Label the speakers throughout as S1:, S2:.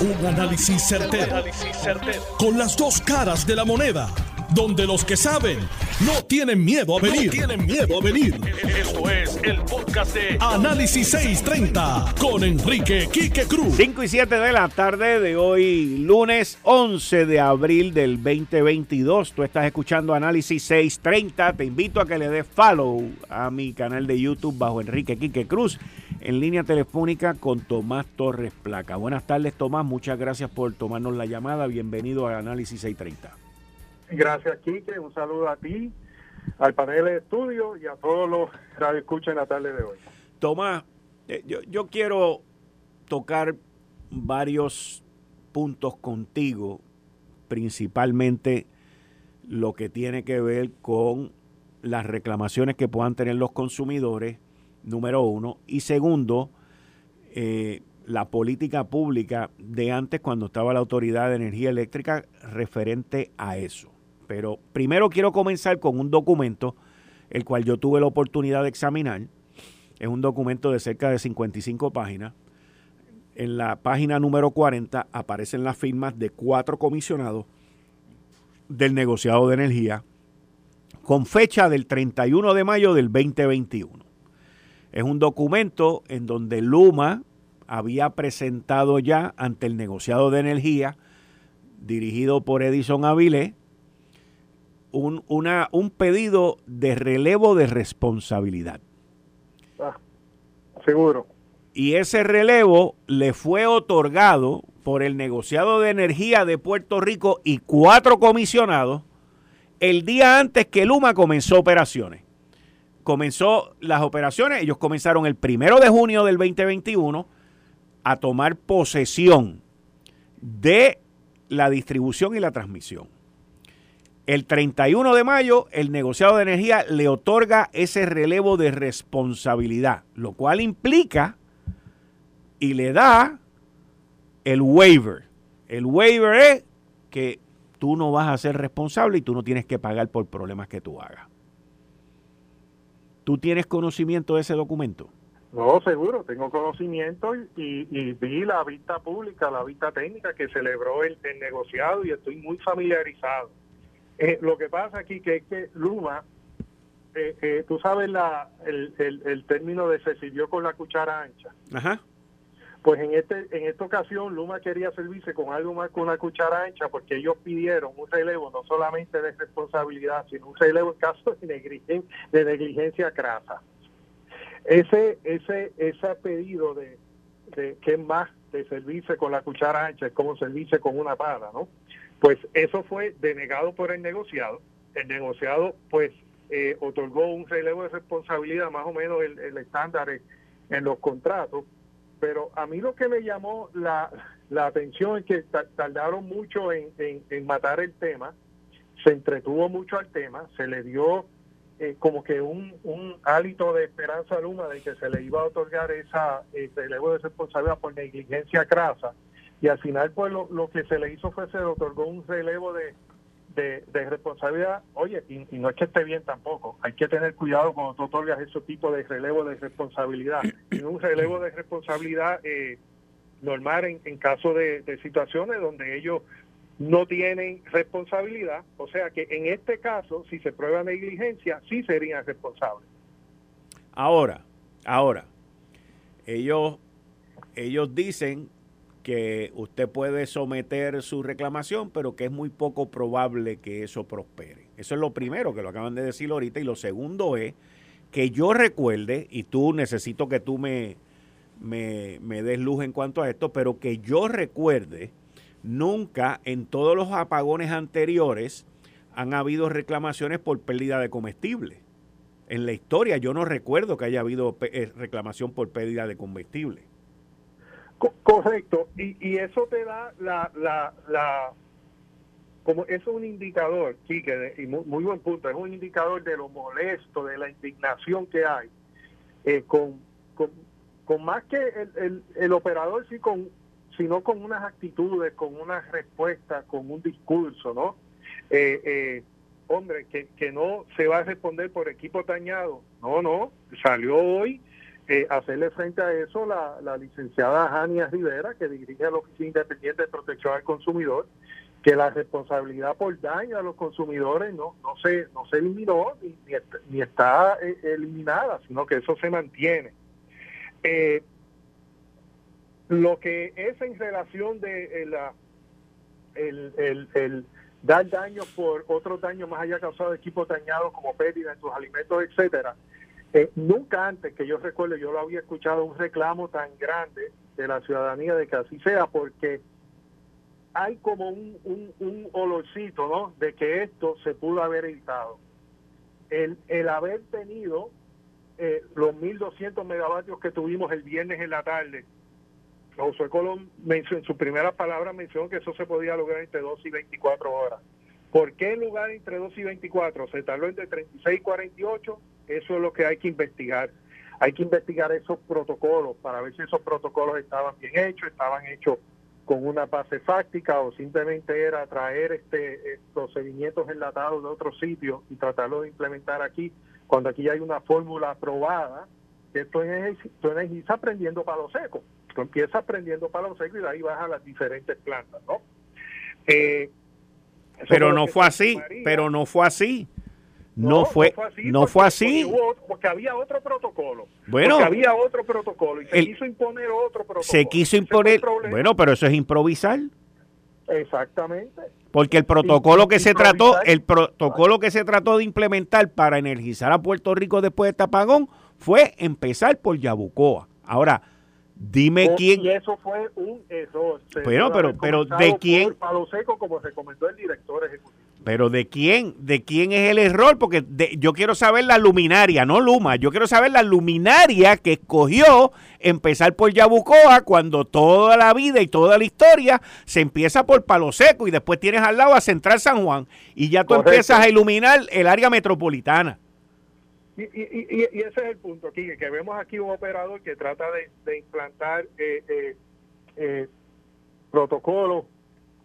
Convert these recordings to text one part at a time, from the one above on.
S1: Un análisis certero, Con las dos caras de la moneda. Donde los que saben no tienen miedo a venir. tienen miedo a venir. Esto es el podcast de Análisis 630 con Enrique Quique Cruz.
S2: 5 y 7 de la tarde de hoy, lunes 11 de abril del 2022. Tú estás escuchando Análisis 630. Te invito a que le des follow a mi canal de YouTube bajo Enrique Quique Cruz en línea telefónica con Tomás Torres Placa. Buenas tardes, Tomás. Muchas gracias por tomarnos la llamada. Bienvenido a Análisis 630.
S3: Gracias, Quique. Un saludo a ti, al panel de estudio y a todos los radioescuchas en la tarde de hoy.
S2: Tomás, eh, yo, yo quiero tocar varios puntos contigo, principalmente lo que tiene que ver con las reclamaciones que puedan tener los consumidores número uno. Y segundo, eh, la política pública de antes cuando estaba la Autoridad de Energía Eléctrica referente a eso. Pero primero quiero comenzar con un documento, el cual yo tuve la oportunidad de examinar. Es un documento de cerca de 55 páginas. En la página número 40 aparecen las firmas de cuatro comisionados del negociado de energía con fecha del 31 de mayo del 2021. Es un documento en donde Luma había presentado ya ante el negociado de energía dirigido por Edison Avilés un, una, un pedido de relevo de responsabilidad.
S3: Ah, seguro.
S2: Y ese relevo le fue otorgado por el negociado de energía de Puerto Rico y cuatro comisionados el día antes que Luma comenzó operaciones comenzó las operaciones, ellos comenzaron el primero de junio del 2021 a tomar posesión de la distribución y la transmisión. El 31 de mayo, el negociado de energía le otorga ese relevo de responsabilidad, lo cual implica y le da el waiver. El waiver es que tú no vas a ser responsable y tú no tienes que pagar por problemas que tú hagas. ¿Tú tienes conocimiento de ese documento?
S3: No, seguro, tengo conocimiento y, vi la vista pública, la vista técnica que celebró el, negociado y estoy muy familiarizado. Eh, lo que pasa aquí que es que Luma, eh, eh, tú sabes la, el, el, el, término de se sirvió con la cuchara ancha.
S2: Ajá.
S3: Pues en este en esta ocasión Luma quería servirse con algo más con una cuchara ancha porque ellos pidieron un relevo no solamente de responsabilidad, sino un relevo en caso de negligencia, de negligencia crasa. Ese ese ese pedido de, de que más de servirse con la cuchara ancha es como servirse con una pala, ¿no? Pues eso fue denegado por el negociado. El negociado pues eh, otorgó un relevo de responsabilidad más o menos el, el estándar en los contratos pero a mí lo que me llamó la, atención es que tardaron mucho en, matar el tema, se entretuvo mucho al tema, se le dio eh, como que un, un hálito de esperanza a Luma de que se le iba a otorgar esa relevo de responsabilidad por negligencia crasa y al final pues lo, lo que se le hizo fue se le otorgó un relevo de de, responsabilidad, oye, y, no es que esté bien tampoco, hay que tener cuidado cuando tú otorgas ese tipo de relevo de responsabilidad. Y un relevo de responsabilidad eh, normal en, en caso de, situaciones donde ellos no tienen responsabilidad, o sea que en este caso, si se prueba negligencia, sí serían responsables.
S2: Ahora, ahora, ellos, ellos dicen que usted puede someter su reclamación, pero que es muy poco probable que eso prospere. Eso es lo primero que lo acaban de decir ahorita. Y lo segundo es que yo recuerde, y tú necesito que tú me, me, me des luz en cuanto a esto, pero que yo recuerde, nunca en todos los apagones anteriores han habido reclamaciones por pérdida de comestible. En la historia yo no recuerdo que haya habido eh, reclamación por pérdida de combustible.
S3: Correcto, y, y eso te da la, la, la como eso es un indicador, Quique, y muy, buen punto, es un indicador de lo molesto, de la indignación que hay, eh, con, con, más que el, el, operador, sí, con, sino con unas actitudes, con unas respuestas, con un discurso, ¿no? Eh, eh, hombre, que, que no se va a responder por equipo dañado, no, no, salió hoy eh, hacerle frente a eso la, la licenciada Jania Rivera, que dirige la Oficina Independiente de Protección al Consumidor, que la responsabilidad por daño a los consumidores no, no, se, no se eliminó ni, ni, está eh, eliminada, sino que eso se mantiene. Eh, lo que es en relación de la, el, el, dar daño por otros daños más allá causado de equipos dañados como pérdida en sus alimentos, etcétera, eh, nunca antes que yo recuerde yo lo había escuchado un reclamo tan grande de la ciudadanía de que así sea, porque hay como un, un, olorcito, ¿no? De que esto se pudo haber evitado. El, el haber tenido eh, los 1.200 megavatios que tuvimos el viernes en la tarde, José Colón mencionó, en su primera palabra mencionó que eso se podía lograr entre 2 y 24 horas. ¿Por qué en lugar entre 2 y 24 se tardó entre 36 y 48? Eso es lo que hay que investigar. Hay que investigar esos protocolos para ver si esos protocolos estaban bien hechos, estaban hechos con una base fáctica o simplemente era traer este eh, procedimientos enlatados de otros sitios y tratarlo de implementar aquí, cuando aquí hay una fórmula aprobada, que tú, tú estás aprendiendo para lo seco. Tú empiezas aprendiendo para lo seco y de ahí vas a las diferentes plantas, ¿no?
S2: Eh, pero no fue así, pero no fue así. No, fue, no fue así.
S3: Porque, había otro protocolo. Bueno, había otro protocolo y se quiso imponer otro protocolo.
S2: Se quiso imponer. Bueno, pero eso es improvisar.
S3: Exactamente.
S2: Porque el protocolo que se trató, el protocolo que se trató de implementar para energizar a Puerto Rico después de este apagón fue empezar por Yabucoa. Ahora, dime quién.
S3: Y eso fue un error.
S2: Pero ¿de quién?
S3: Palo seco, como recomendó el director ejecutivo.
S2: Pero ¿de quién? ¿De quién es el error? Porque yo quiero saber la luminaria, no Luma. Yo quiero saber la luminaria que escogió empezar por Yabucoa cuando toda la vida y toda la historia se empieza por Palo Seco y después tienes al lado a Central San Juan y ya tú empiezas a iluminar el área metropolitana.
S3: Y, ese es el punto aquí, que vemos aquí un operador que trata de, implantar eh, eh, eh, protocolos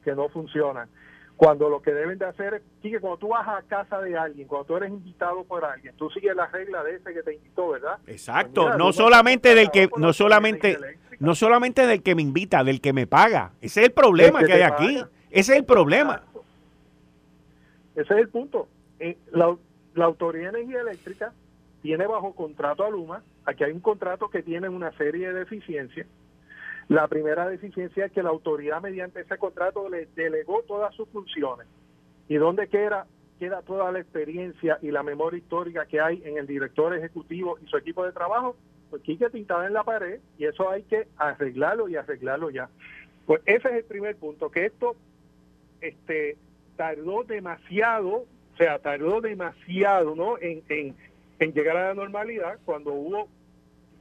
S3: que no funcionan. Cuando lo que deben de hacer es, que cuando tú vas a casa de alguien, cuando tú eres invitado por alguien, tú sigues la regla de ese que te invitó, ¿verdad?
S2: Exacto, pues no solamente del que, no solamente, no solamente del que me invita, del que me paga. Ese es el problema que, hay aquí. Ese es el problema.
S3: Ese es el punto. Eh, la, la Autoridad de Energía Eléctrica tiene bajo contrato a Luma, aquí hay un contrato que tiene una serie de deficiencias, la primera deficiencia es que la autoridad mediante ese contrato le delegó todas sus funciones. ¿Y dónde queda, queda toda la experiencia y la memoria histórica que hay en el director ejecutivo y su equipo de trabajo? Pues que pintada en la pared y eso hay que arreglarlo y arreglarlo ya. Pues ese es el primer punto, que esto este, tardó demasiado, o sea, tardó demasiado ¿no? en, en, en llegar a la normalidad cuando hubo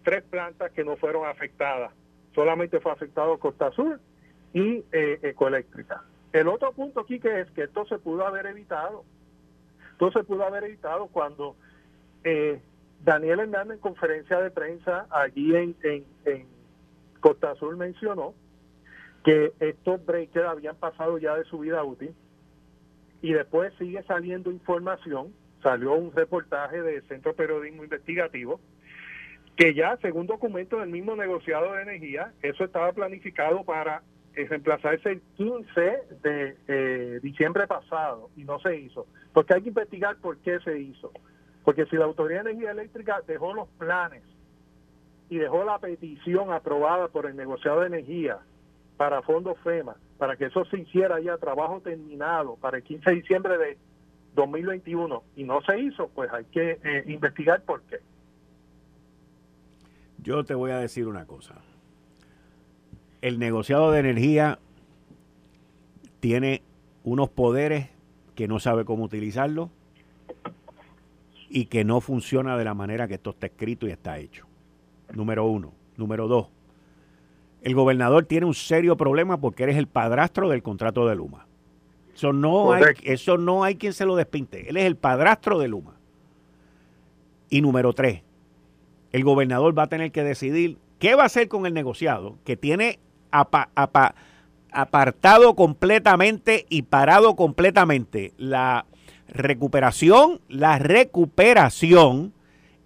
S3: tres plantas que no fueron afectadas solamente fue afectado Costa Sur y eh, Ecoeléctrica. El otro punto aquí que es que esto se pudo haber evitado. Esto se pudo haber evitado cuando eh, Daniel Hernández en conferencia de prensa allí en, en, Costa Sur mencionó que estos breakers habían pasado ya de su vida útil y después sigue saliendo información, salió un reportaje del Centro Periodismo Investigativo que ya según documento del mismo negociado de energía, eso estaba planificado para eh, reemplazarse el 15 de eh, diciembre pasado y no se hizo. Porque hay que investigar por qué se hizo. Porque si la Autoridad de Energía Eléctrica dejó los planes y dejó la petición aprobada por el negociado de energía para fondos FEMA, para que eso se hiciera ya trabajo terminado para el 15 de diciembre de 2021 y no se hizo, pues hay que eh, investigar por qué.
S2: Yo te voy a decir una cosa. El negociado de energía tiene unos poderes que no sabe cómo utilizarlos y que no funciona de la manera que esto está escrito y está hecho. Número uno. Número dos. El gobernador tiene un serio problema porque eres el padrastro del contrato de Luma. Eso no, hay, eso no hay quien se lo despinte. Él es el padrastro de Luma. Y número tres, el gobernador va a tener que decidir qué va a hacer con el negociado, que tiene apartado completamente y parado completamente la recuperación, la recuperación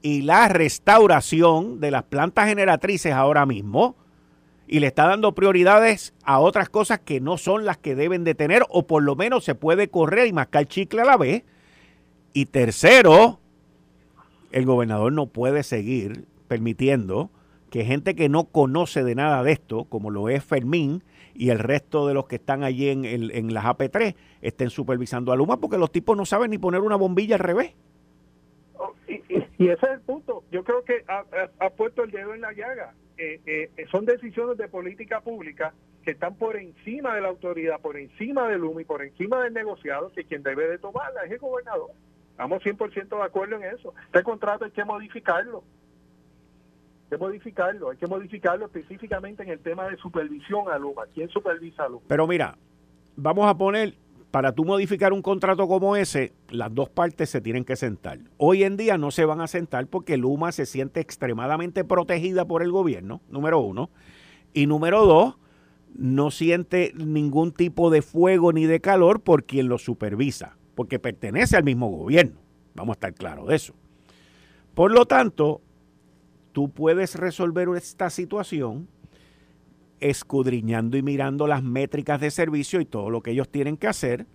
S2: y la restauración de las plantas generatrices ahora mismo y le está dando prioridades a otras cosas que no son las que deben de tener o por lo menos se puede correr y mascar chicle a la vez. Y tercero, el gobernador no puede seguir permitiendo que gente que no conoce de nada de esto, como lo es Fermín y el resto de los que están allí en, en las AP3, estén supervisando a Luma porque los tipos no saben ni poner una bombilla al revés.
S3: Oh, y, ese es el punto. Yo creo que ha, puesto el dedo en la llaga. Eh, eh, son decisiones de política pública que están por encima de la autoridad, por encima del y por encima del negociado, que quien debe de tomarla es el gobernador. Estamos 100% de acuerdo en eso. Este contrato hay que modificarlo que modificarlo, hay que modificarlo específicamente en el tema de supervisión a Luma. ¿Quién supervisa a Luma?
S2: Pero mira, vamos a poner, para tú modificar un contrato como ese, las dos partes se tienen que sentar. Hoy en día no se van a sentar porque Luma se siente extremadamente protegida por el gobierno, número uno. Y número dos, no siente ningún tipo de fuego ni de calor por quien lo supervisa, porque pertenece al mismo gobierno. Vamos a estar claros de eso. Por lo tanto, tú puedes resolver esta situación escudriñando y mirando las métricas de servicio y todo lo que ellos tienen que hacer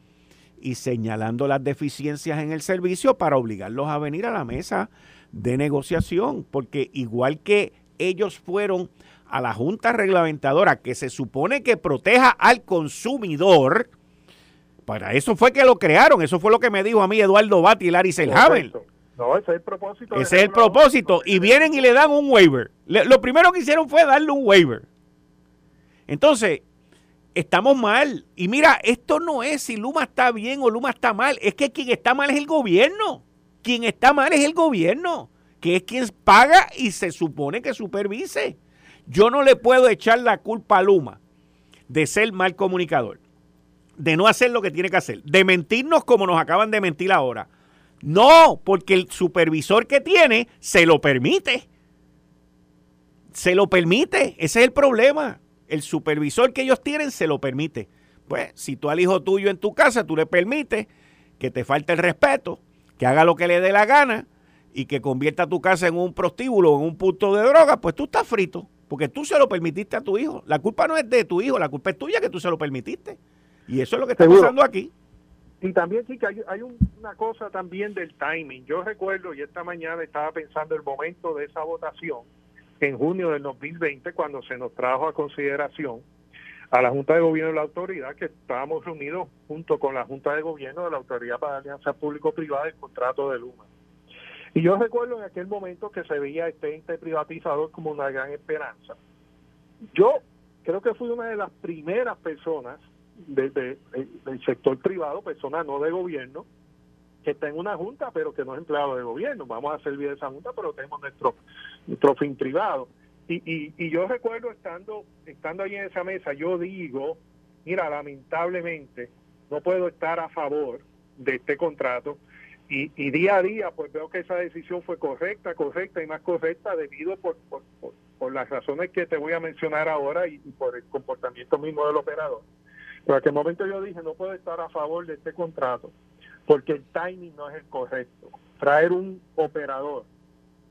S2: y señalando las deficiencias en el servicio para obligarlos a venir a la mesa de negociación, porque igual que ellos fueron a la Junta Reglamentadora que se supone que proteja al consumidor, para eso fue que lo crearon, eso fue lo que me dijo a mí Eduardo Bati y Larry.
S3: No, ese es el propósito.
S2: Ese es el propósito. Y vienen y le dan un waiver. lo primero que hicieron fue darle un waiver. Entonces, estamos mal. Y mira, esto no es si Luma está bien o Luma está mal. Es que quien está mal es el gobierno. Quien está mal es el gobierno, que es quien paga y se supone que supervise. Yo no le puedo echar la culpa a Luma de ser mal comunicador, de no hacer lo que tiene que hacer, de mentirnos como nos acaban de mentir ahora no, porque el supervisor que tiene se lo permite. Se lo permite. Ese es el problema. El supervisor que ellos tienen se lo permite. Pues, si tú al hijo tuyo en tu casa, tú le permites que te falte el respeto, que haga lo que le dé la gana y que convierta tu casa en un prostíbulo, en un punto de droga, pues tú estás frito. Porque tú se lo permitiste a tu hijo. La culpa no es de tu hijo, la culpa es tuya que tú se lo permitiste. Y eso es lo que está pasando aquí.
S3: Y también sí que hay, una cosa también del timing. Yo recuerdo, y esta mañana estaba pensando el momento de esa votación, en junio del 2020, cuando se nos trajo a consideración a la Junta de Gobierno de la Autoridad, que estábamos reunidos junto con la Junta de Gobierno de la Autoridad para Alianza Público-Privada el contrato de Luma. Y yo recuerdo en aquel momento que se veía este ente privatizador como una gran esperanza. Yo creo que fui una de las primeras personas desde el sector privado, persona no de gobierno, que está en una junta, pero que no es empleado de gobierno. Vamos a servir esa junta, pero tenemos nuestro, nuestro fin privado. Y, y, y yo recuerdo estando, estando ahí en esa mesa, yo digo, mira, lamentablemente no puedo estar a favor de este contrato. Y, y día a día, pues veo que esa decisión fue correcta, correcta y más correcta debido por, por, por, las razones que te voy a mencionar ahora y por el comportamiento mismo del operador. Pero aquel momento yo dije, no puedo estar a favor de este contrato porque el timing no es el correcto. Traer un operador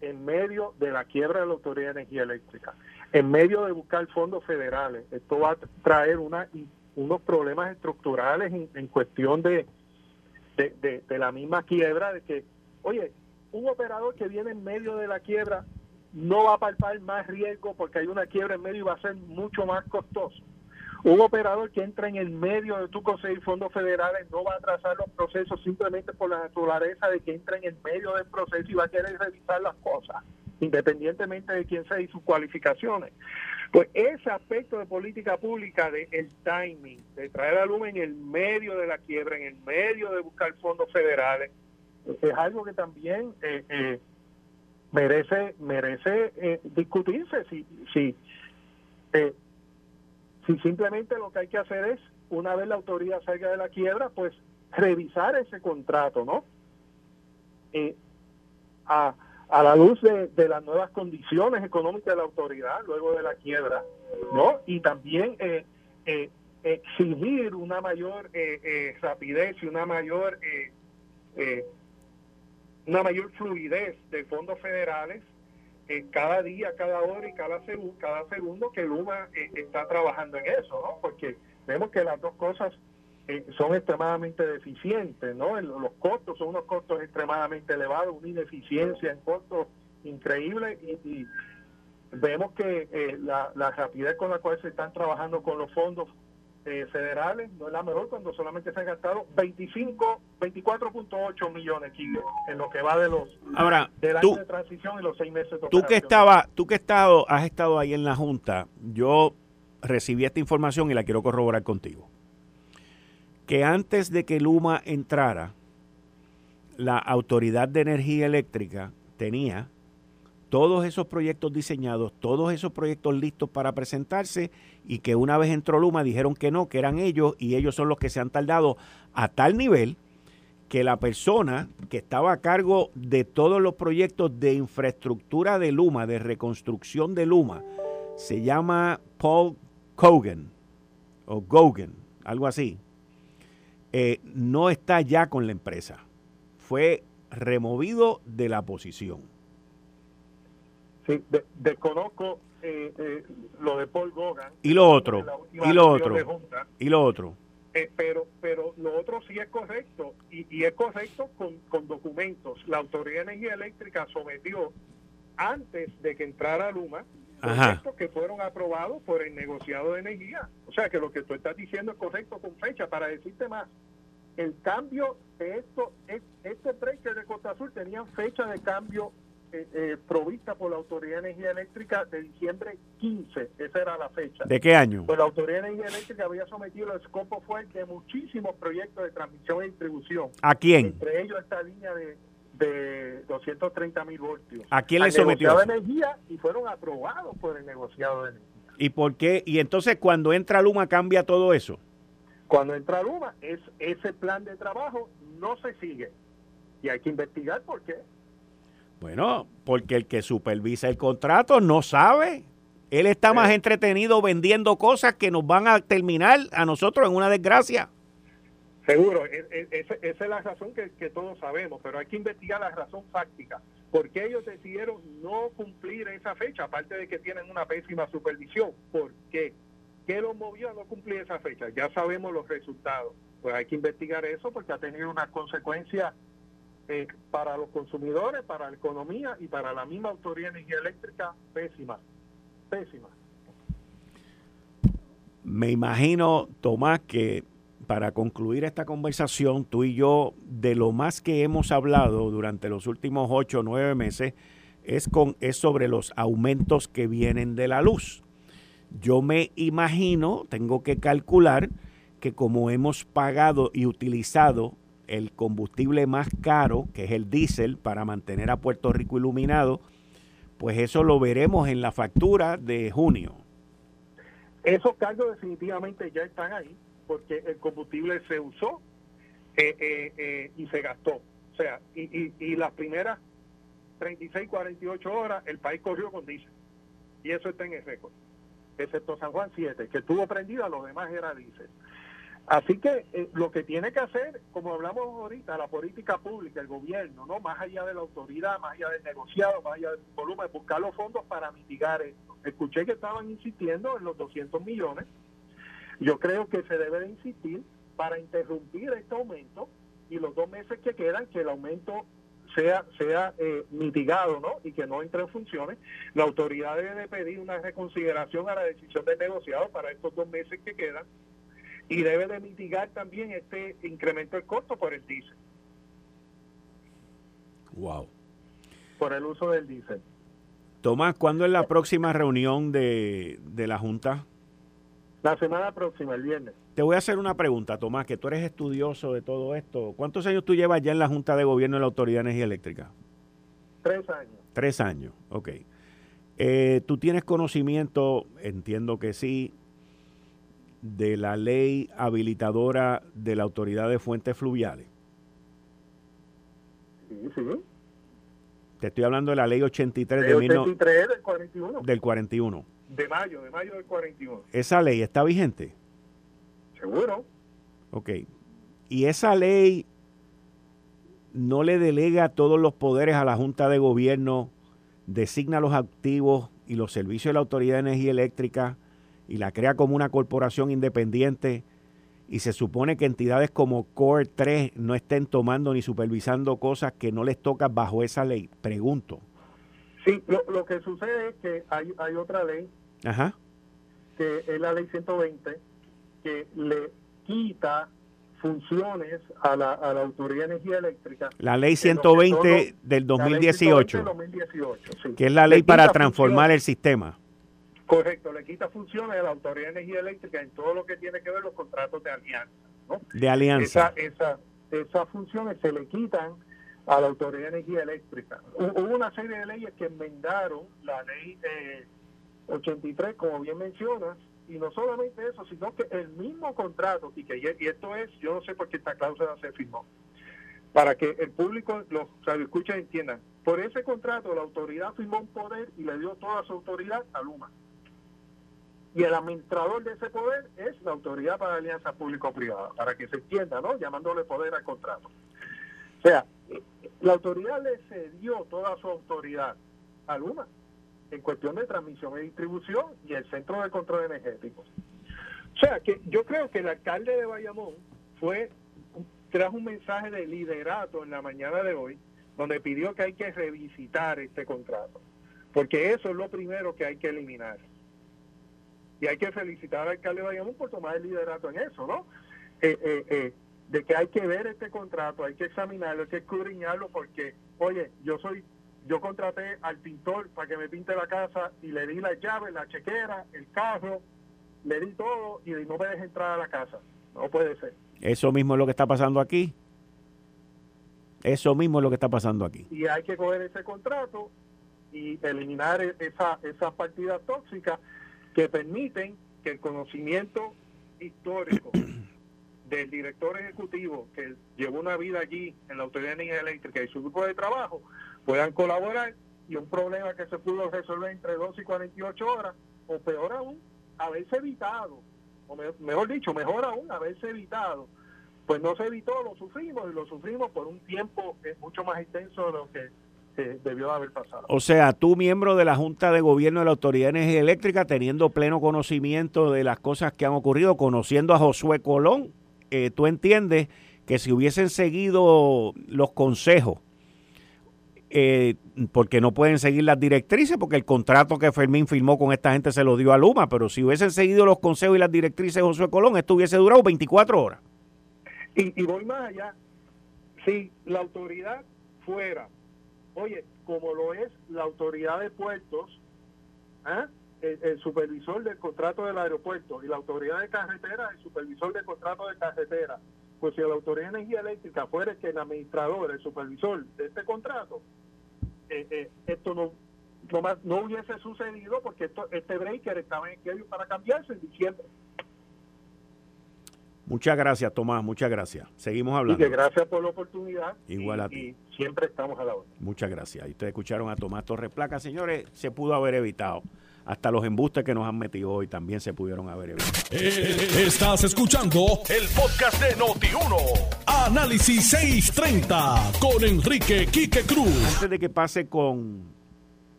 S3: en medio de la quiebra de la Autoridad de Energía Eléctrica, en medio de buscar fondos federales, esto va a traer una, unos problemas estructurales en, cuestión de, de, la misma quiebra, de que, oye, un operador que viene en medio de la quiebra no va a palpar más riesgo porque hay una quiebra en medio y va a ser mucho más costoso. Un operador que entra en el medio de tu conseguir fondos federales no va a atrasar los procesos simplemente por la naturaleza de que entra en el medio del proceso y va a querer revisar las cosas, independientemente de quién sea y sus cualificaciones. Pues ese aspecto de política pública, de el timing, de traer a en el medio de la quiebra, en el medio de buscar fondos federales, es algo que también eh, eh, merece merece eh, discutirse si si si simplemente lo que hay que hacer es, una vez la autoridad salga de la quiebra, pues revisar ese contrato, ¿no? Eh, a, a, la luz de, las nuevas condiciones económicas de la autoridad luego de la quiebra, ¿no? Y también eh, eh, exigir una mayor rapidez y una mayor una mayor fluidez de fondos federales eh, cada día, cada hora y cada, segundo, cada segundo que Luma eh, está trabajando en eso, ¿no? Porque vemos que las dos cosas eh, son extremadamente deficientes, ¿no? los costos son unos costos extremadamente elevados, una ineficiencia en costos increíble y, vemos que la, la rapidez con la cual se están trabajando con los fondos eh, federales no es la mejor cuando solamente se han gastado 25, 24.8 millones en lo que va de los
S2: Ahora,
S3: del
S2: tú,
S3: año de transición y los seis meses de
S2: Tú que estaba, tú que estado, has estado ahí en la junta, yo recibí esta información y la quiero corroborar contigo. Que antes de que Luma entrara, la Autoridad de Energía Eléctrica tenía todos esos proyectos diseñados, todos esos proyectos listos para presentarse y que una vez entró Luma dijeron que no, que eran ellos y ellos son los que se han tardado a tal nivel que la persona que estaba a cargo de todos los proyectos de infraestructura de Luma, de reconstrucción de Luma, se llama Paul Kogan o Gogan, algo así, eh, no está ya con la empresa. Fue removido de la posición.
S3: Sí, desconozco eh, eh, lo de Paul Gogan.
S2: Y lo otro, y lo otro, y lo otro.
S3: Eh, pero, pero lo otro sí es correcto, y, y es correcto con, con, documentos. La Autoridad de Energía Eléctrica sometió, antes de que entrara Luma, proyectos que fueron aprobados por el negociado de energía. O sea que lo que tú estás diciendo es correcto con fecha. Para decirte más, el cambio de esto, es, este breaker de Costa Azul tenían fecha de cambio eh, eh, provista por la Autoridad de Energía Eléctrica de diciembre 15, esa era la fecha.
S2: ¿De qué año?
S3: Pues la Autoridad de Energía Eléctrica había sometido el escopo fuerte de muchísimos proyectos de transmisión y distribución.
S2: ¿A quién?
S3: Entre ellos esta línea de, de 230 mil voltios.
S2: ¿A quién le sometió?
S3: de energía y fueron aprobados por el negociado de energía.
S2: ¿Y por qué? Y entonces cuando entra Luma cambia todo eso.
S3: Cuando entra Luma, es, ese plan de trabajo no se sigue. Y hay que investigar por qué.
S2: Bueno, porque el que supervisa el contrato no sabe. Él está más entretenido vendiendo cosas que nos van a terminar a nosotros en una desgracia.
S3: Seguro, e, e, esa es la razón que, todos sabemos, pero hay que investigar la razón fáctica. ¿Por qué ellos decidieron no cumplir esa fecha, aparte de que tienen una pésima supervisión? ¿Por qué? ¿Qué los movió a no cumplir esa fecha? Ya sabemos los resultados. Pues hay que investigar eso porque ha tenido una consecuencia eh, para los consumidores, para la economía y para la misma Autoridad de Energía Eléctrica, pésima, pésima.
S2: Me imagino, Tomás, que para concluir esta conversación, tú y yo, de lo más que hemos hablado durante los últimos ocho o nueve meses, es, con, es sobre los aumentos que vienen de la luz. Yo me imagino, tengo que calcular, que como hemos pagado y utilizado el combustible más caro, que es el diésel, para mantener a Puerto Rico iluminado, pues eso lo veremos en la factura de junio.
S3: Esos cargos definitivamente ya están ahí, porque el combustible se usó eh, eh, eh, y se gastó. O sea, y, y, las primeras 36, 48 horas el país corrió con diésel. Y eso está en el récord. Excepto San Juan 7, que estuvo prendido, los demás era diésel. Así que eh, lo que tiene que hacer, como hablamos ahorita, la política pública, el gobierno, no más allá de la autoridad, más allá del negociado, más allá del volumen, buscar los fondos para mitigar esto. Escuché que estaban insistiendo en los 200 millones. Yo creo que se debe de insistir para interrumpir este aumento y los dos meses que quedan, que el aumento sea, sea eh, mitigado ¿no? y que no entre en funciones, la autoridad debe de pedir una reconsideración a la decisión del negociado para estos dos meses que quedan y debe de mitigar también este incremento del costo por el diésel.
S2: Wow.
S3: Por el uso del diésel.
S2: Tomás, ¿cuándo es la próxima reunión de, de la Junta?
S3: La semana próxima, el viernes.
S2: Te voy a hacer una pregunta, Tomás, que tú eres estudioso de todo esto. ¿Cuántos años tú llevas ya en la Junta de Gobierno de la Autoridad de Energía Eléctrica?
S3: Tres años.
S2: Tres años, ok. Eh, ¿Tú tienes conocimiento, entiendo que sí, de la ley habilitadora de la Autoridad de Fuentes Fluviales?
S3: Sí, sí.
S2: Te estoy hablando de la ley 83
S3: de 83 del 41.
S2: Del 41.
S3: De mayo, de mayo del 41.
S2: ¿Esa ley está vigente?
S3: Seguro.
S2: Ok. ¿Y esa ley no le delega todos los poderes a la Junta de Gobierno, designa los activos y los servicios de la Autoridad de Energía Eléctrica y la crea como una corporación independiente y se supone que entidades como Core 3 no estén tomando ni supervisando cosas que no les toca bajo esa ley. Pregunto.
S3: Sí, lo, que sucede es que hay, hay otra ley,
S2: Ajá.
S3: que es la ley 120, que le quita funciones a la, a la Autoridad de Energía Eléctrica.
S2: La ley 120 del 2018, 2018 que es la ley para transformar el sistema.
S3: Correcto, le quita funciones a la Autoridad de Energía Eléctrica en todo lo que tiene que ver los contratos de alianza. ¿no?
S2: De alianza.
S3: Esa, esas funciones se le quitan a la Autoridad de Energía Eléctrica. Hubo una serie de leyes que enmendaron la ley 83, como bien mencionas, y no solamente eso, sino que el mismo contrato, y que y esto es, yo no sé por qué esta cláusula se firmó, para que el público, los escucha entiendan, por ese contrato la autoridad firmó un poder y le dio toda su autoridad a Luma. Y el administrador de ese poder es la autoridad para alianza público-privada, para que se entienda, ¿no? Llamándole poder al contrato. O sea, la autoridad le cedió toda su autoridad a Luma en cuestión de transmisión y distribución y el Centro de Control Energético. O sea, que yo creo que el alcalde de Bayamón fue trajo un mensaje de liderato en la mañana de hoy, donde pidió que hay que revisitar este contrato, porque eso es lo primero que hay que eliminar. Y hay que felicitar al alcalde de Bayamón por tomar el liderato en eso, ¿no? Eh, eh, eh, de que hay que ver este contrato, hay que examinarlo, hay que escudriñarlo, porque, oye, yo soy yo contraté al pintor para que me pinte la casa y le di las llaves, la chequera, el carro, le di todo y no me deje entrar a la casa. No puede ser.
S2: Eso mismo es lo que está pasando aquí. Eso mismo es lo que está pasando aquí.
S3: Y hay que coger ese contrato y eliminar e-, esa, esas partidas tóxicas que permiten que el conocimiento histórico del director ejecutivo que llevó una vida allí en la Autoridad de Energía Eléctrica y su grupo de trabajo puedan colaborar y un problema que se pudo resolver entre 2 y 48 horas, o peor aún, haberse evitado, o mejor dicho, mejor aún, haberse evitado. Pues no se evitó, lo sufrimos y lo sufrimos por un tiempo mucho más extenso de lo que debió haber pasado.
S2: O sea, tú miembro de la Junta de Gobierno de la Autoridad de Energía Eléctrica, teniendo pleno conocimiento de las cosas que han ocurrido, conociendo a Josué Colón, eh, tú entiendes que si hubiesen seguido los consejos eh, porque no pueden seguir las directrices, porque el contrato que Fermín firmó con esta gente se lo dio a Luma, pero si hubiesen seguido los consejos y las directrices de José Colón, esto hubiese durado 24 horas.
S3: Y, voy más allá. Si la autoridad fuera, oye, como lo es la autoridad de puertos, ¿eh? el, supervisor del contrato del aeropuerto y la autoridad de carretera, el supervisor del contrato de carretera, pues si la autoridad de energía eléctrica fuera que el administrador, el supervisor de este contrato, eh, eh, esto no, no, hubiese sucedido porque esto, este breaker estaba en para cambiarse en diciembre.
S2: Muchas gracias, Tomás, muchas gracias. Seguimos hablando.
S3: gracias por la oportunidad.
S2: Igual a ti.
S3: Y siempre estamos a la hora.
S2: Muchas gracias. Y ustedes escucharon a Tomás Torres Placa. Señores, se pudo haber evitado. Hasta los embustes que nos han metido hoy también se pudieron haber evitado.
S1: Eh, estás escuchando el podcast de Noti1. Análisis 630 con Enrique Quique Cruz.
S2: Antes de que pase con,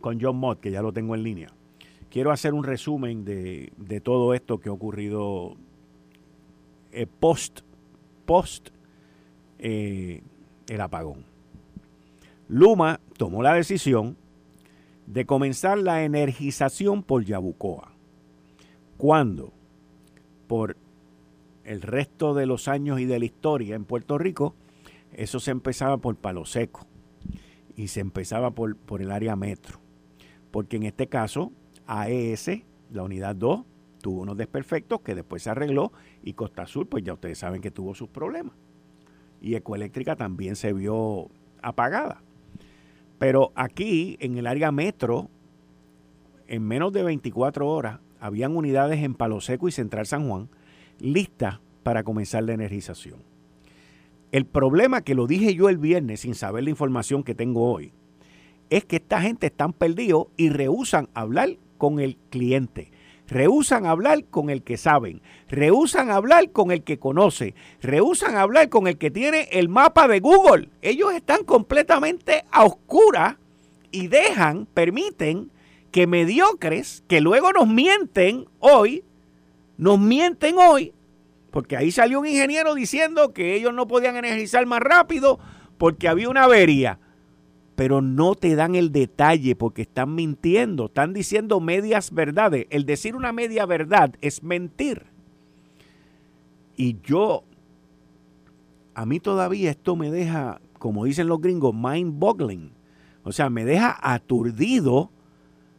S2: con John Mott, que ya lo tengo en línea, quiero hacer un resumen de, todo esto que ha ocurrido eh, post, post eh, el apagón. Luma tomó la decisión de comenzar la energización por Yabucoa. ¿Cuándo? Por el resto de los años y de la historia en Puerto Rico, eso se empezaba por Palo Seco y se empezaba por, por el área metro. Porque en este caso, AES, la unidad 2, tuvo unos desperfectos que después se arregló y Costa Azul, pues ya ustedes saben que tuvo sus problemas. Y Ecoeléctrica también se vio apagada. Pero aquí, en el área metro, en menos de 24 horas, habían unidades en Palo Seco y Central San Juan lista para comenzar la energización. El problema que lo dije yo el viernes sin saber la información que tengo hoy, es que esta gente están perdidos y rehusan hablar con el cliente, Rehusan hablar con el que saben, rehusan hablar con el que conoce, rehusan hablar con el que tiene el mapa de Google. Ellos están completamente a oscuras y dejan, permiten que mediocres, que luego nos mienten hoy, nos mienten hoy, porque ahí salió un ingeniero diciendo que ellos no podían energizar más rápido porque había una avería. Pero no te dan el detalle porque están mintiendo, están diciendo medias verdades. El decir una media verdad es mentir. Y yo, a mí todavía esto me deja, como dicen los gringos, mind boggling. O sea, me deja aturdido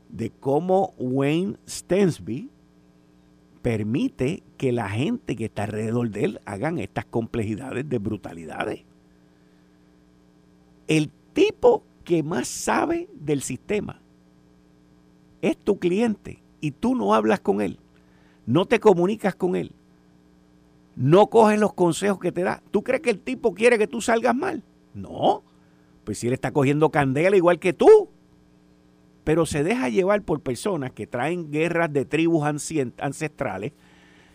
S2: de cómo Wayne Stensby permite que la gente que está alrededor de él hagan estas complejidades de brutalidades. El tipo que más sabe del sistema es tu cliente y tú no hablas con él, no te comunicas con él, no coges los consejos que te da. ¿Tú crees que el tipo quiere que tú salgas mal? No, pues si él está cogiendo candela igual que tú, pero se deja llevar por personas que traen guerras de tribus ancestrales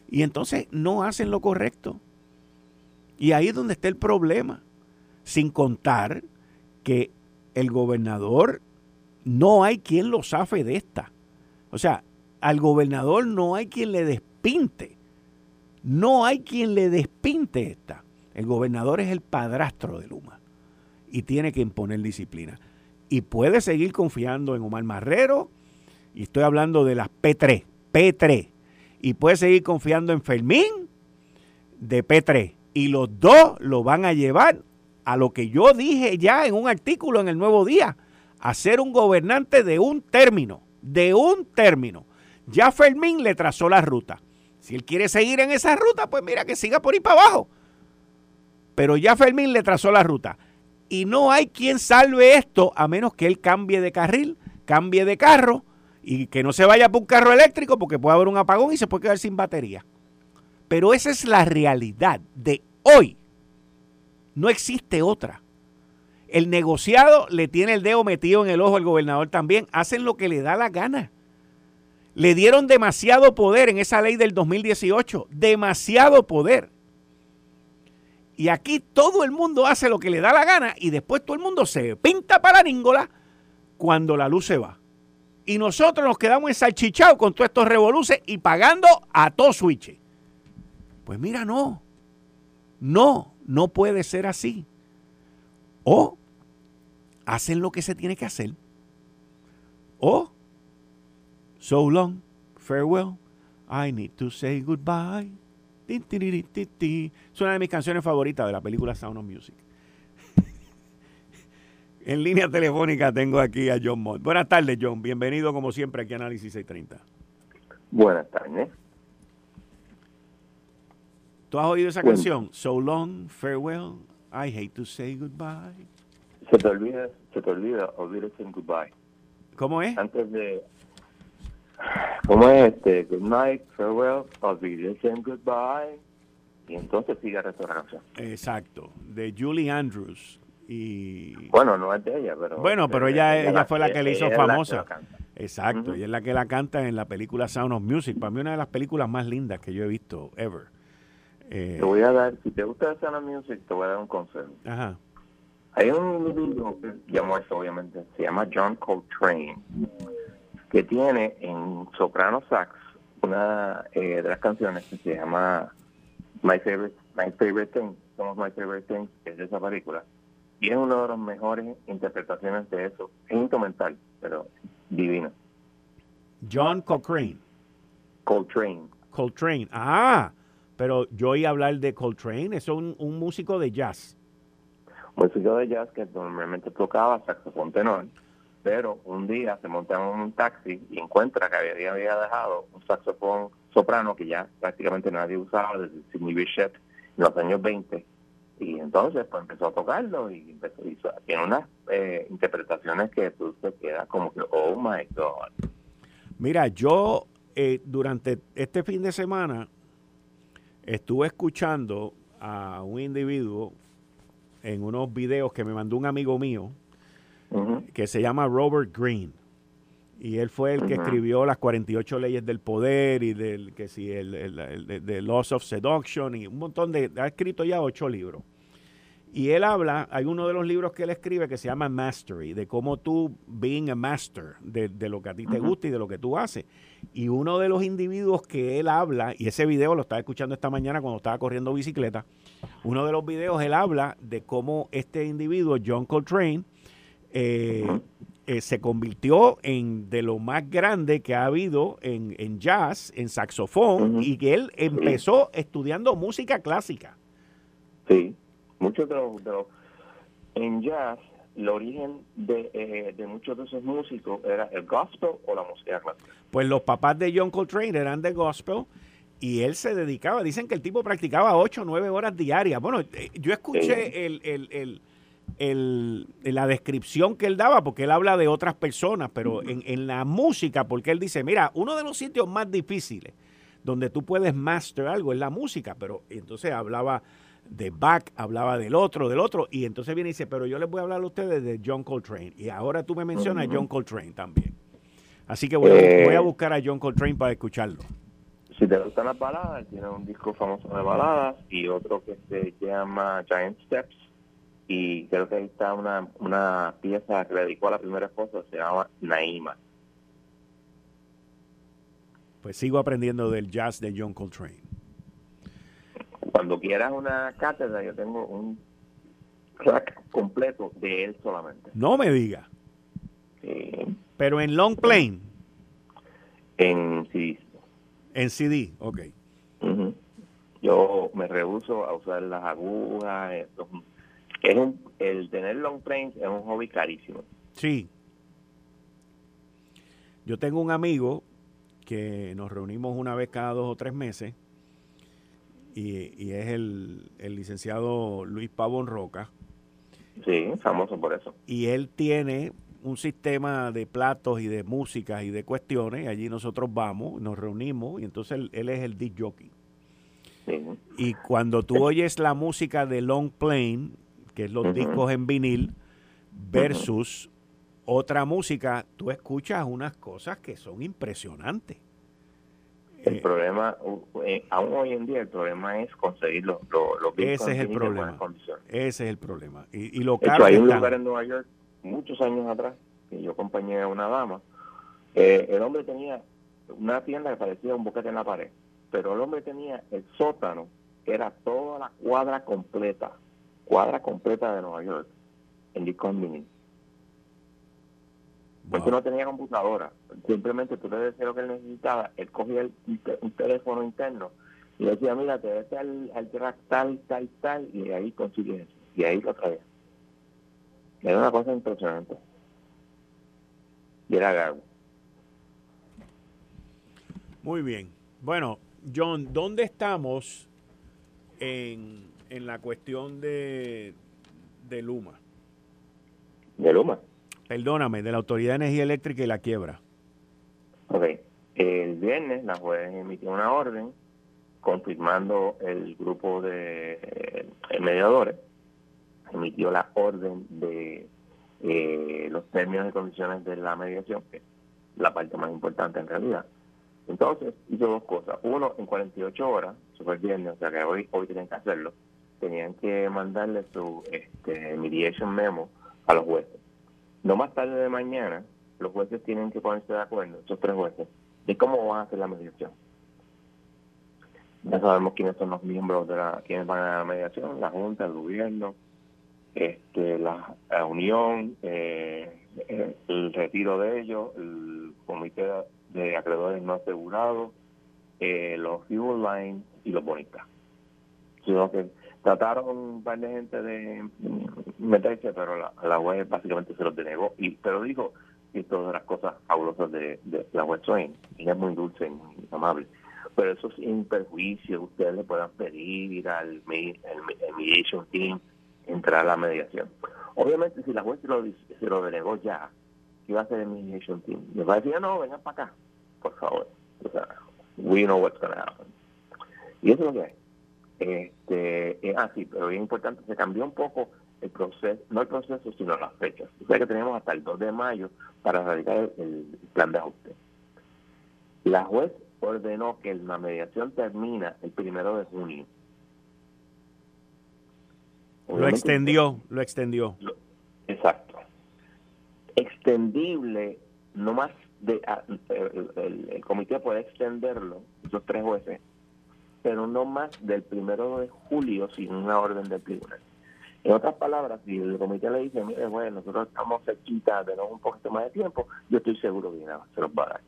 S2: y entonces no hacen lo correcto. Y ahí es donde está el problema, sin contar que el gobernador no hay quien lo zafe de esta. O sea, al gobernador no hay quien le despinte. No hay quien le despinte esta. El gobernador es el padrastro de Luma y tiene que imponer disciplina. Y puede seguir confiando en Omar Marrero, y estoy hablando de las P3, P3, y puede seguir confiando en Fermín de P3. Y los dos lo van a llevar a lo que yo dije ya en un artículo en el Nuevo Día, a ser un gobernante de un término, de un término. Ya Fermín le trazó la ruta. Si él quiere seguir en esa ruta, pues mira que siga por ahí para abajo. Pero ya Fermín le trazó la ruta. Y no hay quien salve esto a menos que él cambie de carril, cambie de carro y que no se vaya por un carro eléctrico porque puede haber un apagón y se puede quedar sin batería. Pero esa es la realidad de hoy. No existe otra. El negociado le tiene el dedo metido en el ojo al gobernador también. Hacen lo que le da la gana. Le dieron demasiado poder en esa ley del 2018. Demasiado poder. Y aquí todo el mundo hace lo que le da la gana y después todo el mundo se pinta para la cuando la luz se va. Y nosotros nos quedamos ensalchichados con todos estos revoluces y pagando a todo switch. Pues mira, no. No. No puede ser así. O hacen lo que se tiene que hacer. O so long, farewell, I need to say goodbye. Es una de mis canciones favoritas de la película Sound of Music. en línea telefónica tengo aquí a John Mott. Buenas tardes, John. Bienvenido como siempre aquí a Análisis 630.
S4: Buenas tardes.
S2: ¿Tú has oído esa canción? So long, farewell, I hate to say goodbye.
S4: Se te olvida, se te olvida, olvídate en goodbye.
S2: ¿Cómo es?
S4: Antes de... ¿Cómo es este? Good night, farewell, olvídate en goodbye. Y entonces sigue el resto de la canción.
S2: Exacto, de Julie Andrews. Y...
S4: Bueno, no es de ella, pero...
S2: Bueno, pero ella, ella, fue la que le hizo famosa. Exacto, y es la que la canta en la película Sound of Music. Para mí una de las películas más lindas que yo he visto ever.
S4: Eh, te voy a dar, si te gusta la Music, te voy a dar un consejo.
S2: Ajá.
S4: Hay un individuo que ya muerto, obviamente, se llama John Coltrane, que tiene en soprano sax una eh, de las canciones que se llama My Favorite, My Favorite Thing, Somos My Favorite Things, que es de esa película. Y es una de las mejores interpretaciones de eso. Es instrumental, pero divino.
S2: John Coltrane.
S4: Coltrane.
S2: Coltrane. Ah, pero yo oí hablar de Coltrane, es un, un músico de jazz.
S4: Músico de jazz que normalmente tocaba saxofón tenor, pero un día se monta en un taxi y encuentra que había, había dejado un saxofón soprano que ya prácticamente nadie usaba desde Sidney Bichet en los años 20 y entonces pues empezó a tocarlo y empezó, hizo, tiene unas eh, interpretaciones que tú te quedas como que oh my god
S2: mira yo eh, durante este fin de semana estuve escuchando a un individuo en unos videos que me mandó un amigo mío que se llama Robert Green. Y él fue el que escribió las 48 leyes del poder y del que si el, el, de Laws of Seduction y un montón de ha escrito ya ocho libros. Y él habla, hay uno de los libros que él escribe que se llama Mastery, de cómo tú being a master de, lo que a ti te gusta y de lo que tú haces. Y uno de los individuos que él habla, y ese video lo estaba escuchando esta mañana cuando estaba corriendo bicicleta, uno de los videos él habla de cómo este individuo, John Coltrane, eh, eh, se convirtió en de lo más grande que ha habido en, jazz, en saxofón, y que él empezó estudiando música clásica.
S4: Sí muchos de los, en jazz el origen de, eh, de, muchos de esos músicos era el gospel o la música clásica.
S2: Pues los papás de John Coltrane eran de gospel y él se dedicaba, dicen que el tipo practicaba 8 o 9 horas diarias. Bueno, eh, yo escuché el, el, el, la descripción que él daba, porque él habla de otras personas, pero en, en la música, porque él dice, mira, uno de los sitios más difíciles donde tú puedes master algo es la música, pero entonces hablaba de Bach, hablaba del otro, del otro, y entonces viene y dice, pero yo les voy a hablar a ustedes de John Coltrane, y ahora tú me mencionas John Coltrane también. Así que voy, a, voy a eh, buscar a John Coltrane para escucharlo.
S4: Si te gustan las baladas, tiene un disco famoso de baladas y otro que se llama Giant Steps, y creo que ahí está una, una pieza que le dedicó a la primera esposa, se llama Naima.
S2: Pues sigo aprendiendo del jazz de John Coltrane.
S4: Cuando quieras una cátedra, yo tengo un track completo de él solamente.
S2: No me diga. Pero en long plane.
S4: En CD.
S2: En CD, ok.
S4: Yo me rehuso a usar las agujas. Es un, el tener long planes es un hobby carísimo.
S2: Sí. Yo tengo un amigo que nos reunimos una vez cada dos o tres meses y, es el, licenciado Luis Pavón Roca.
S4: Sí, famoso por eso.
S2: Y él tiene un sistema de platos y de música y de cuestiones. Y allí nosotros vamos, nos reunimos y entonces él, es el disc jockey. Y cuando tú oyes la música de long plane, que es los discos en vinil, versus otra música, tú escuchas unas cosas que son impresionantes.
S4: El problema, eh, aún hoy en día, el problema es conseguir los, los,
S2: Ese es el problema. Ese es el problema. Y, y lo
S4: caro hay un lugar en Nueva York, muchos años atrás, que yo acompañé a una dama. Eh, el hombre tenía una tienda que parecía un boquete en la pared, pero el hombre tenía el sótano, que era toda la cuadra completa, cuadra completa de Nueva York, en discos mini. Porque no tenía computadora. Simplemente tú le decías lo que él necesitaba. Él cogía un teléfono interno y le decía, mira, te ves al, al track tal, tal, tal, y ahí consigues eso. Y ahí lo traía. Era una cosa impresionante. Y era gago.
S2: Muy bien. Bueno, John, ¿dónde estamos en, en la cuestión de, de Luma?
S4: ¿De Luma?
S2: Perdóname, de la Autoridad de Energía Eléctrica y la quiebra.
S4: Ok. El viernes la juez emitió una orden confirmando el grupo de eh, mediadores, emitió la orden de eh, los términos y condiciones de la mediación, que es la parte más importante en realidad. Entonces, hizo dos cosas. Uno, en 48 horas, eso fue el viernes, o sea que hoy, hoy tienen que hacerlo, tenían que mandarle su este, mediation memo a los jueces. No más tarde de mañana, los jueces tienen que ponerse de acuerdo, esos tres jueces, de cómo van a hacer la mediación. Ya sabemos quiénes son los miembros de la, quiénes van a la mediación, la Junta, el gobierno, este, la, Unión, eh, el retiro de ellos, el Comité de Acreedores No Asegurados, eh, los Fuel Lines y los bonistas. Sino que trataron un par de gente de meterse, pero la, la web básicamente se los denegó. Y, pero dijo, y todas las cosas fabulosas de, la web Swain. Ella es muy dulce y muy amable. Pero eso sin perjuicio, ustedes le puedan pedir al mediation team entrar a la mediación. Obviamente, si la juez se lo, se lo denegó ya, ¿qué va a hacer el mediation team? Le va a decir, no, vengan para acá, por favor. We know what's going to happen. Y eso es lo que hay. Este, eh, ah, sí, pero bien importante, se cambió un poco el proceso, no el proceso, sino las fechas. O sea que tenemos hasta el 2 de mayo para radicar el, plan de ajuste. La juez ordenó que la mediación termina el primero de junio.
S2: lo extendió, lo extendió.
S4: exacto. Extendible, no más de, ah, el, comité puede extenderlo, esos tres jueces, pero no más del primero de julio sin una orden del tribunal. En otras palabras, si el comité le dice, mire, bueno, nosotros estamos cerquita, tenemos un poquito más de tiempo, yo estoy seguro que nada, se los va a dar.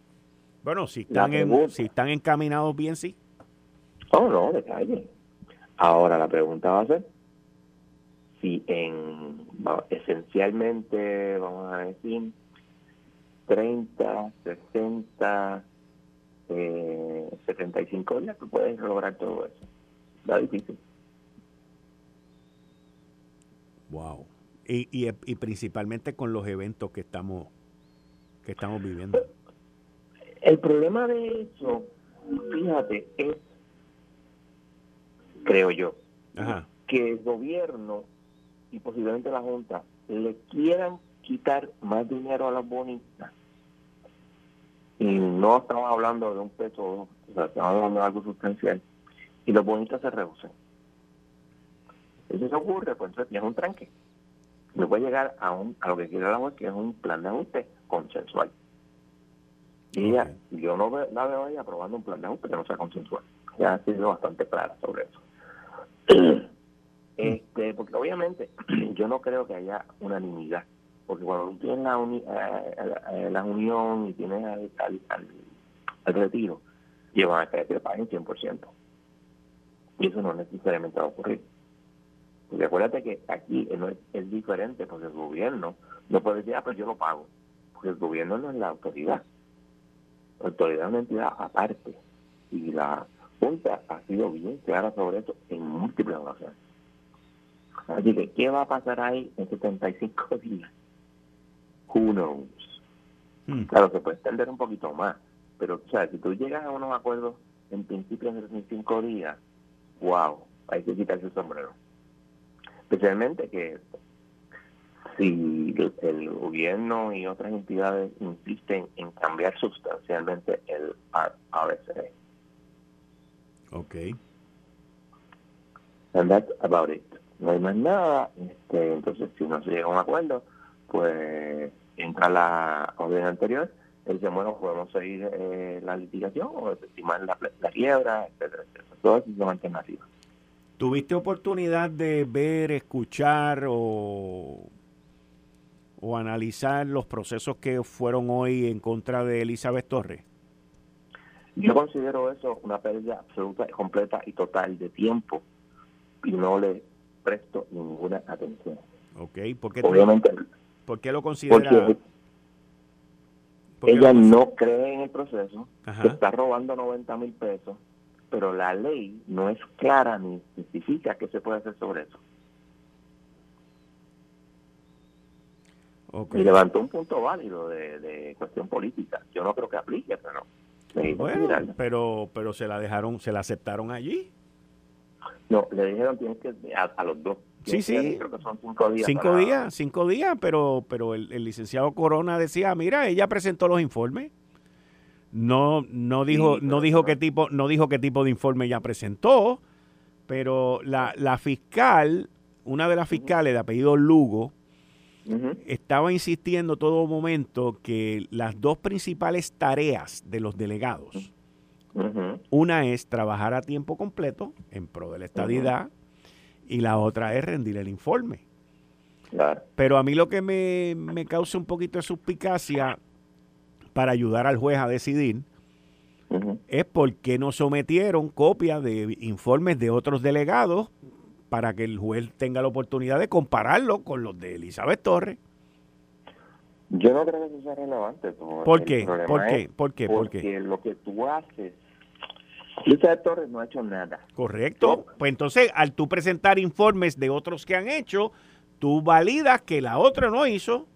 S2: Bueno, si están, en, si están encaminados bien, sí.
S4: Oh, no, detalle. Ahora la pregunta va a ser si en esencialmente, vamos a decir, 30, 60, eh, 75 días, tú puedes lograr todo eso. Está difícil.
S2: Wow. Y, y, y, principalmente con los eventos que estamos que estamos viviendo.
S4: El problema de eso, fíjate, es, creo yo, que el gobierno y posiblemente la Junta le quieran quitar más dinero a las bonistas. Y no estamos hablando de un peso, o sea, estamos hablando de algo sustancial. Y los bonistas se reducen. Eso se ocurre, pues entonces tienes un tranque. No puede llegar a, un, a lo que quiere la juez, que es un plan de ajuste consensual. Y ella, yo no la veo ahí aprobando un plan de ajuste que no sea consensual. Ya ha sido bastante clara sobre eso. este Porque obviamente yo no creo que haya unanimidad porque cuando tú tienes la, eh, la, unión y tienes al, al, retiro, llevan a que te paguen 100%. Y eso no necesariamente va a ocurrir. Porque acuérdate que aquí es, diferente, porque el gobierno no puede decir, ah, pues yo lo pago. Porque el gobierno no es la autoridad. La autoridad es una entidad aparte. Y la Junta ha sido bien clara sobre eso en múltiples ocasiones. Así que, ¿qué va a pasar ahí en 75 días? Who knows. Hmm. Claro, se puede extender un poquito más, pero o sea, si tú llegas a unos acuerdos en principio en cinco días, wow, hay que quitarse el sombrero. Especialmente que si el, gobierno y otras entidades insisten en cambiar sustancialmente el ABC.
S2: Ok.
S4: And that's about it. No hay más nada. Este, entonces, si no se llega a un acuerdo, pues entra la orden anterior, él dice, bueno, podemos seguir eh, la litigación o estimar la, la quiebra, etcétera, etcétera. Todas esas son alternativas.
S2: ¿Tuviste oportunidad de ver, escuchar o, o analizar los procesos que fueron hoy en contra de Elizabeth Torres?
S4: Yo considero eso una pérdida absoluta, completa y total de tiempo y no le presto ninguna atención.
S2: Ok, porque obviamente ¿Por qué lo considera?
S4: Porque ella no cree en el proceso, está robando 90 mil pesos, pero la ley no es clara ni especifica qué se puede hacer sobre eso. Y levantó un punto válido de, cuestión política. Yo no creo que aplique, pero...
S2: Bueno, pero, pero se la dejaron, se la aceptaron allí.
S4: No, le dijeron tienes que a los dos
S2: Sí, sí. cinco días. Cinco días, pero, pero el, licenciado Corona decía, mira, ella presentó los informes. No, no dijo, no dijo qué tipo, no dijo qué tipo de informe ella presentó, pero la, la fiscal, una de las fiscales de apellido Lugo, estaba insistiendo todo momento que las dos principales tareas de los delegados, una es trabajar a tiempo completo en pro de la estadidad, y la otra es rendir el informe. Pero a mí lo que me, causa un poquito de suspicacia para ayudar al juez a decidir es por qué no sometieron copias de informes de otros delegados para que el juez tenga la oportunidad de compararlo con los de Elizabeth Torres.
S4: Yo no creo que eso sea relevante.
S2: ¿Por qué? ¿Por qué? ¿Por qué?
S4: Porque lo que tú haces Elizabeth Torres no ha hecho nada.
S2: Correcto. Pues entonces, al tú presentar informes de otros que han hecho, tú validas que la otra no hizo.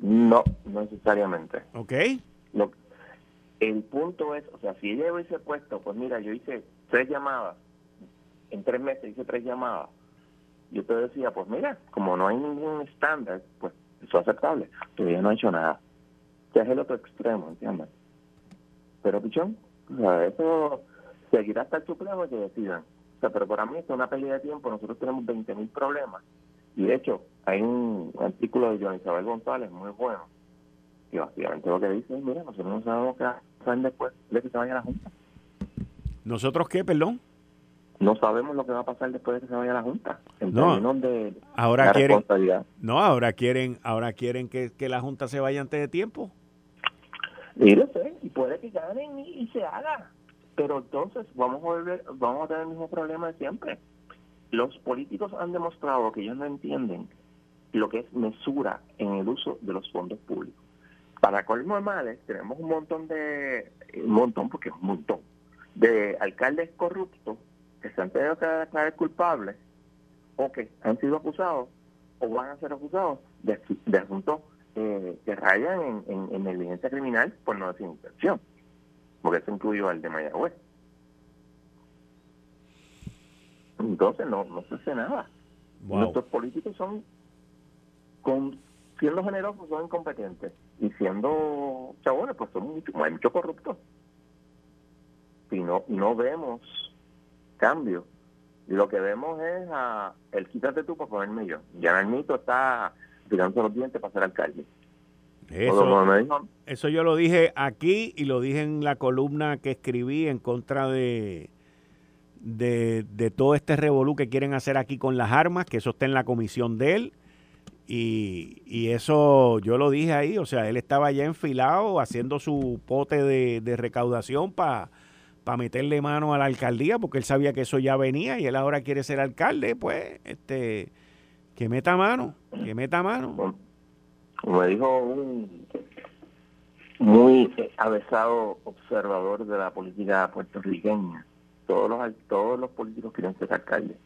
S4: No, no necesariamente.
S2: Ok.
S4: el punto es, o sea, si ella hubiese puesto, pues mira, yo hice tres llamadas, en tres meses hice tres llamadas, yo te decía, pues mira, como no hay ningún estándar, pues eso es aceptable. Todavía no ha hecho nada. Ya es el otro extremo, ¿entiendes? Pero, pichón, o sea, eso seguirá hasta el Supremo que decidan. O sea, pero para mí esto es una pérdida de tiempo. Nosotros tenemos 20.000 problemas. Y de hecho, hay un artículo de Joan Isabel González muy bueno, que básicamente lo que dice es, mira, nosotros no sabemos qué hacer después de que se vaya la Junta.
S2: ¿Nosotros qué, perdón?
S4: no sabemos lo que va a pasar después de que se vaya la junta en
S2: No.
S4: términos de
S2: Ahora
S4: la
S2: quieren,
S4: responsabilidad.
S2: no, ahora quieren, ahora quieren que, que la Junta se vaya antes de tiempo.
S4: Y lo sé, y puede que ganen y, y se haga. Pero entonces vamos a volver, vamos a tener el mismo problema de siempre. Los políticos han demostrado que ellos no entienden lo que es mesura en el uso de los fondos públicos. Para colmo de males, tenemos un montón de, un montón, porque es un montón, de alcaldes corruptos que se han tenido que declarar culpables o que han sido acusados o van a ser acusados de, asuntos eh, que rayan en, en, en negligencia criminal por no decir intención, porque eso incluyó al de Mayagüez. Entonces no, no se hace nada.
S2: Wow.
S4: Nuestros políticos son, con, siendo generosos, son incompetentes. Y siendo chabones, pues son mucho, hay muchos corruptos. Y no, no vemos cambio. Lo que vemos es a el quítate tú para ponerme yo. Ya el mito está tirándose los dientes para ser alcalde. O como
S2: Eso,
S4: me dijo,
S2: eso yo lo dije aquí y lo dije en la columna que escribí en contra de, de, todo este revolú que quieren hacer aquí con las armas, que eso está en la comisión de él. Y, eso yo lo dije ahí, o sea, él estaba ya enfilado haciendo su pote de, recaudación para meterle mano a la alcaldía, porque él sabía que eso ya venía y él ahora quiere ser alcalde, pues, este, que meta mano, que meta mano.
S4: como dijo un muy eh, avesado observador de la política puertorriqueña, todos los todos los políticos quieren ser alcaldes.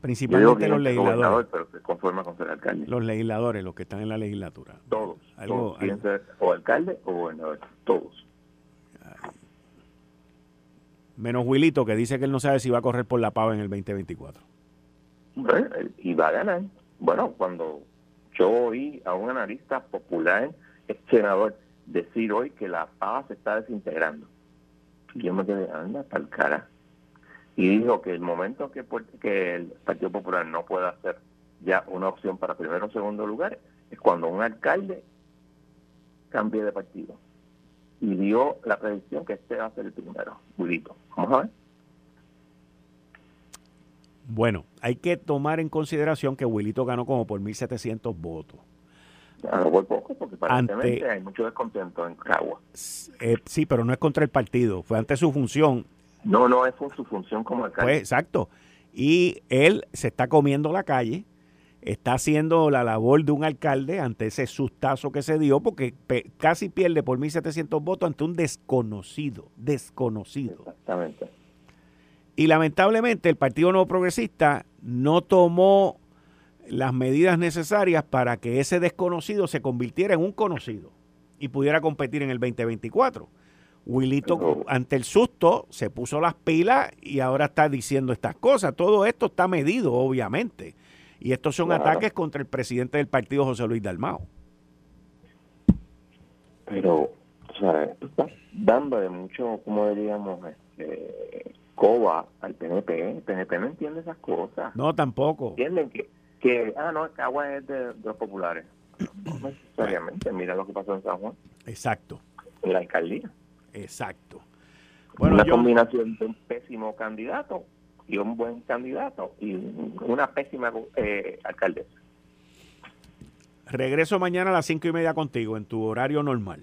S2: Principalmente los legisladores.
S4: pero se conforma con ser alcalde.
S2: Los legisladores, los que están en la legislatura.
S4: Todos,
S2: Algo-
S4: todos quieren
S2: algo-
S4: ser o alcalde o gobernador, todos.
S2: Menos Wilito, que dice que él no sabe si va a correr por la pava en el 2024.
S4: Bueno, eh, y va a ganar. Bueno, cuando yo oí a un analista popular, senador, decir hoy que la paz se está desintegrando, y yo me quedé, anda, tal cara. Y dijo que el momento que, que el Partido Popular no pueda ser ya una opción para primero o segundo lugar es cuando un alcalde cambie de partido. Y dio la predicción que este va a ser el primero, Wilito. Vamos a ver.
S2: Bueno, hay que tomar en consideración que Wilito ganó como por 1.700 votos.
S4: Por poco, porque aparentemente
S2: Ante-
S4: hay mucho descontento en Cagua.
S2: Eh, sí, pero no es contra el partido, fue ante su función.
S4: No, no es su función como alcalde.
S2: Pues exacto. Y él se está comiendo la calle, está haciendo la labor de un alcalde ante ese sustazo que se dio, porque pe- casi pierde por 1.700 votos ante un desconocido, desconocido.
S4: Exactamente.
S2: Y lamentablemente el Partido Nuevo Progresista no tomó las medidas necesarias para que ese desconocido se convirtiera en un conocido y pudiera competir en el 2024. Wilito, ante el susto, se puso las pilas y ahora está diciendo estas cosas. Todo esto está medido, obviamente. Y estos son
S4: Claro.
S2: ataques contra el presidente del partido, José Luis Dalmao.
S4: Pero, o sea, está dándole mucho, como diríamos, este, coba al PNP. El PNP no entiende esas cosas.
S2: No, tampoco.
S4: Entienden que, que ah, no, Cagua es de, de los populares. No necesariamente. Mira lo que pasó en San Juan,
S2: Exacto,
S4: en la alcaldía.
S2: exacto. Bueno,
S4: una
S2: yo,
S4: combinación de un pésimo candidato y un buen candidato y una pésima eh, alcaldesa.
S2: regreso mañana a las cinco y media contigo en tu horario normal.